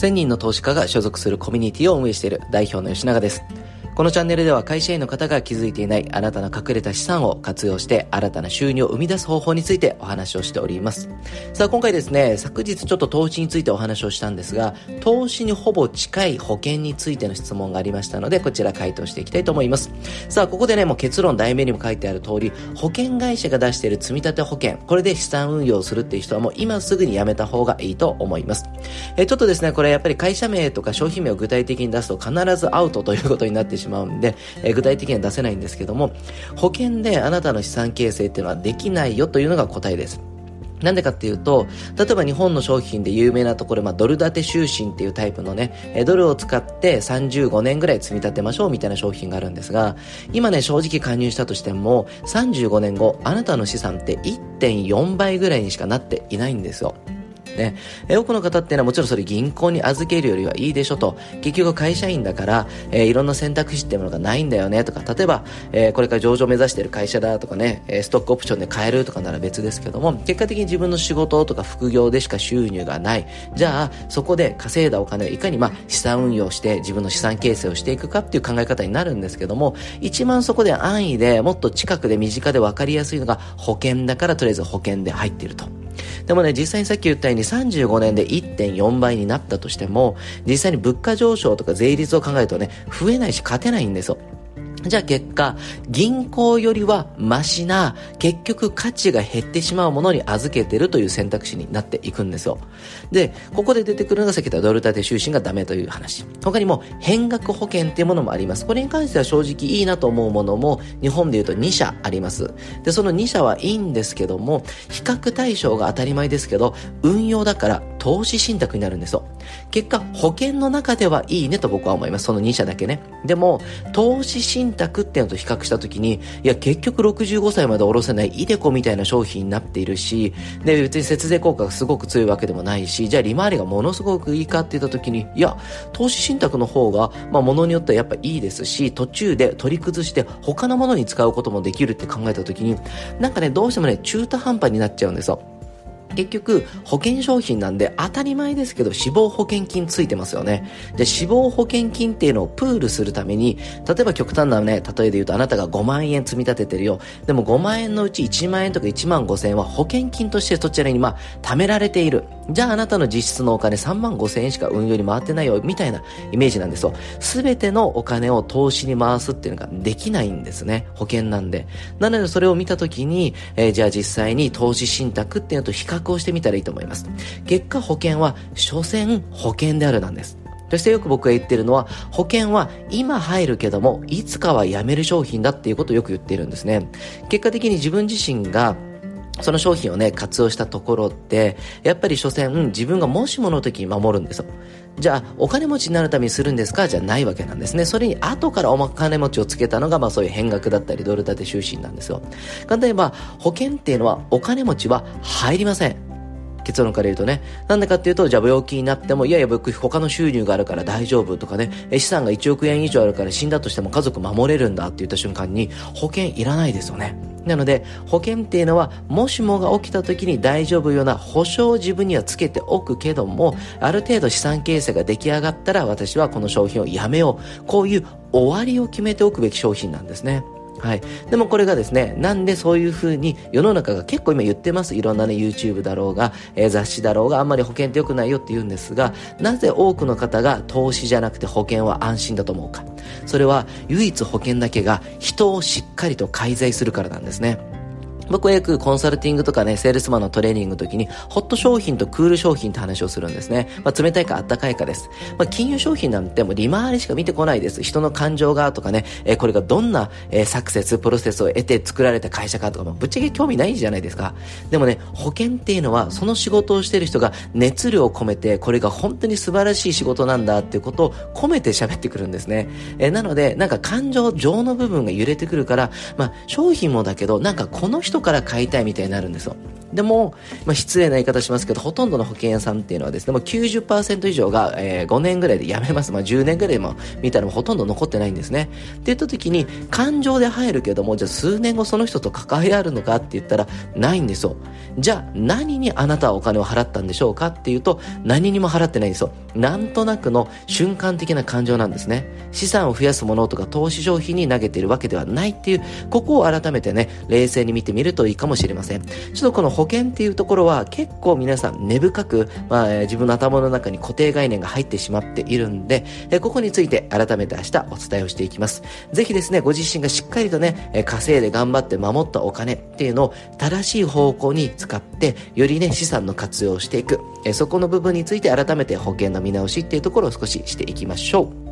1000人の投資家が所属するコミュニティを運営している代表の吉永です。このチャンネルでは会社員の方が気づいていないあなたの隠れた資産を活用して新たな収入を生み出す方法についてお話をしております。さあ今回ですね、昨日ちょっと投資についてお話をしたんですが、投資にほぼ近い保険についての質問がありましたので、こちら回答していきたいと思います。さあここでね、もう結論題名にも書いてある通り、保険会社が出している積立保険、これで資産運用するっていう人はもう今すぐにやめた方がいいと思います。えちょっとですね、これやっぱり会社名とか商品名を具体的に出すと必ずアウトということになってしまうんで、え具体的には出せないんですけども、保険であなたの資産形成っていうのはできないよというのが答えです。なんでかっていうと、例えば日本の商品で有名なところ、まあ、ドル建て就寝っていうタイプのね、ドルを使って35年ぐらい積み立てましょうみたいな商品があるんですが、今ね、正直加入したとしても、35年後、あなたの資産って1.4倍ぐらいにしかなっていないんですよ。ね。え多くの方っていうのはもちろんそれ銀行に預けるよりはいいでしょと。結局会社員だから、えー、いろんな選択肢っていうものがないんだよねとか、例えば、えー、これから上場目指している会社だとかね、えストックオプションで買えるとかなら別ですけども、結果的に自分の仕事とか副業でしか収入がない。じゃあ、そこで稼いだお金をいかにまあ資産運用して自分の資産形成をしていくかっていう考え方になるんですけども、一番そこで安易でもっと近くで身近で分かりやすいのが保険だからとりあえず保険で入っていると。でもね、実際にさっき言ったように35年で1.4倍になったとしても、実際に物価上昇とか税率を考えるとね、増えないし勝てないんですよ。じゃあ結果、銀行よりはマシな、結局価値が減ってしまうものに預けてるという選択肢になっていくんですよ。で、ここで出てくるのがさっき言ったドル建て就寝がダメという話。他にも変額保険っていうものもあります。これに関しては正直いいなと思うものも日本で言うと2社あります。で、その2社はいいんですけども、比較対象が当たり前ですけど、運用だから投資信託になるんですよ。結果、保険の中ではいいねと僕は思います。その2社だけね。でも、投資信託っていうのと比較したときに、いや、結局65歳まで下ろせないイデコみたいな商品になっているし、で、別に節税効果がすごく強いわけでもないし、じゃあ利回りがものすごくいいかって言ったときに、いや、投資信託の方が、まあ、ものによってはやっぱいいですし、途中で取り崩して他のものに使うこともできるって考えたときに、なんかね、どうしてもね、中途半端になっちゃうんですよ。結局、保険商品なんで当たり前ですけど死亡保険金ついてますよね。で、死亡保険金っていうのをプールするために、例えば極端なね、例えで言うとあなたが5万円積み立ててるよ。でも5万円のうち1万円とか1万5千円は保険金としてそちらにまあ、貯められている。じゃああなたの実質のお金3万5千円しか運用に回ってないよ、みたいなイメージなんですよ。すべてのお金を投資に回すっていうのができないんですね。保険なんで。なのでそれを見たときに、えー、じゃあ実際に投資信託っていうのと比較をしてみたらいいと思います。結果保険は、所詮保険であるなんです。そしてよく僕が言ってるのは、保険は今入るけども、いつかはやめる商品だっていうことをよく言ってるんですね。結果的に自分自身がその商品をね、活用したところって、やっぱり所詮、自分がもしもの時に守るんですよ。じゃあ、お金持ちになるためにするんですか？じゃないわけなんですね。それに後からお金持ちをつけたのが、まあそういう変額だったり、ドル建て就寝なんですよ。簡単に言えば、保険っていうのはお金持ちは入りません。結論から言うとね。なんでかっていうと、じゃあ病気になっても、いやいや僕他の収入があるから大丈夫とかね、資産が1億円以上あるから死んだとしても家族守れるんだって言った瞬間に、保険いらないですよね。なので、保険っていうのは、もしもが起きた時に大丈夫ような保証を自分にはつけておくけども、ある程度資産形成が出来上がったら私はこの商品をやめよう。こういう終わりを決めておくべき商品なんですね。はい。でもこれがですね、なんでそういうふうに世の中が結構今言ってます？いろんなね、YouTube だろうが、えー、雑誌だろうが、あんまり保険って良くないよって言うんですが、なぜ多くの方が投資じゃなくて保険は安心だと思うか？それは唯一保険だけが人をしっかりと介在するからなんですね。僕はよくコンサルティングとかね、セールスマンのトレーニングの時に、ホット商品とクール商品って話をするんですね。まあ、冷たいかあったかいかです。まあ、金融商品なんてもう利回りしか見てこないです。人の感情がとかね、えー、これがどんな、えー、サクセス、プロセスを得て作られた会社かとか、まあ、ぶっちゃけ興味ないじゃないですか。でもね、保険っていうのは、その仕事をしてる人が熱量を込めて、これが本当に素晴らしい仕事なんだっていうことを込めて喋ってくるんですね。えー、なので、なんか感情上の部分が揺れてくるから、まあ、商品もだけど、なんかこの人後から買いたいみたいになるんですよ。でも、まあ、失礼な言い方しますけど、ほとんどの保険屋さんっていうのはですね、もう90%以上が、えー、5年ぐらいで辞めます。まあ、10年ぐらいも見たらもほとんど残ってないんですね。って言った時に、感情で入るけども、じゃあ数年後その人と関わりあるのかって言ったら、ないんですよ。じゃあ、何にあなたはお金を払ったんでしょうかっていうと、何にも払ってないんですよ。なんとなくの瞬間的な感情なんですね。資産を増やすものとか投資消費に投げているわけではないっていう、ここを改めてね、冷静に見てみるといいかもしれません。ちょっとこの保険っていうところは結構皆さん根深く、まあ、自分の頭の中に固定概念が入ってしまっているんで、えここについて改めて明日お伝えをしていきます。ぜひですね、ご自身がしっかりとね、え稼いで頑張って守ったお金っていうのを正しい方向に使って、よりね、資産の活用をしていく。えそこの部分について改めて保険の見直しっていうところを少ししていきましょう。